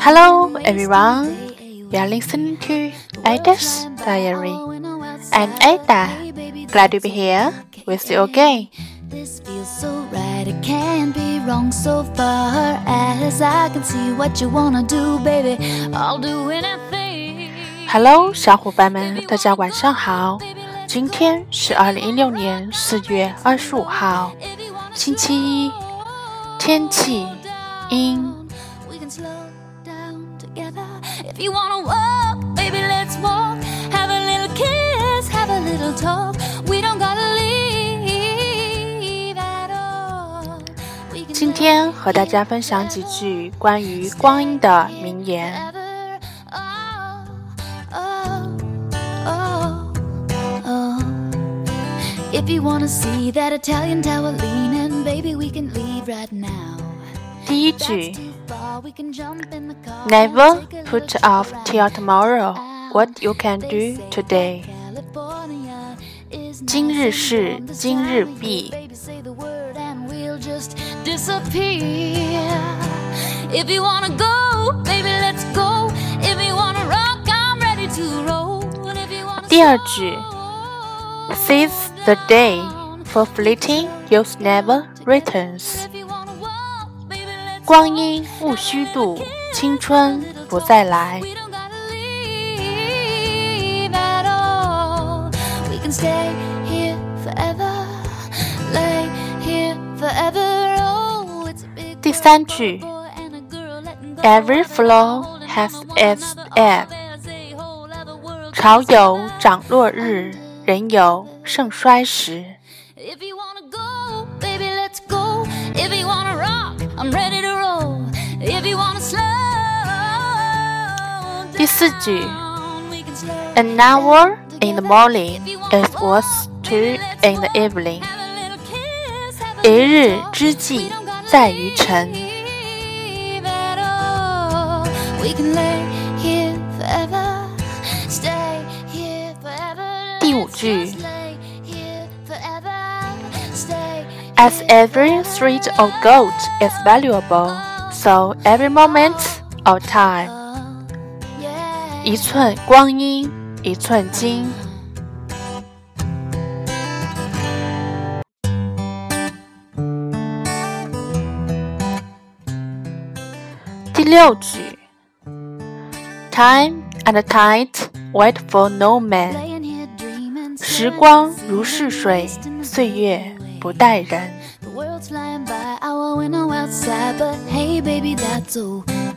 Hello, everyone. You are listening to Ada's Diary. I'm Ada. Glad to be here with you again. This feels so right, it can't be wrong so far as I can see what you wanna do, baby. I'll do anything. Hello，小伙伴们，大家晚上好。今天是二零一六年四月二十五号，星期一，天气 If you wanna walk, baby, let's walk. Have a little kiss, have a little talk. We don't gotta leave at all. 今天和大家分享几句关于光阴的名言。Oh, oh, oh, oh. If you wanna see that Italian tower leaning, baby, we can leave right now. 第一句 Too far, we can jump in the car. Never Take a put little off trip till tomorrow out. what you can They do say today. California is 今日 nice 事 and warm this 今日 time of 毕 year. Baby, say the word and we'll just disappear. If you wanna go, baby, let's go. If you wanna rock, I'm ready to roll. And if you wanna 第二句 slow Seize the day, for fleeting youth never returns. 光阴勿虚度，青春不再来。第三句，Every flow has its end。潮有涨落日，人有盛衰时。第四句 down, we can slow An hour in the morning is worth two in the evening. Have a little kiss, have a 一 little 日 talk. 之计在于晨。 Leave at all. We can lay here forever, stay here forever. 第五 Let's 句 just lay here forever, stay As here every forever. thread of gold is valuable, so every moment of time. 一寸光阴一寸金。第六句，Time and tide wait for no man。Laying here dreaming, 时 staring 光 at the 如逝水 sea, wasting，the 岁月 away. 不待人。The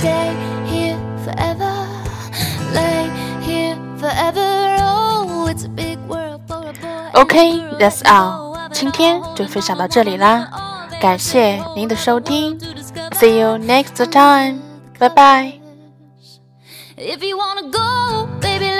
stay here forever, lay here forever. Oh, it's a big world for a boy. and a OK, girl that's letting go all. of it 今天 all. 就分享到这里啦， All they 感谢 know 您的收听 to discover，See you next time，拜拜。 If you wanna go, baby,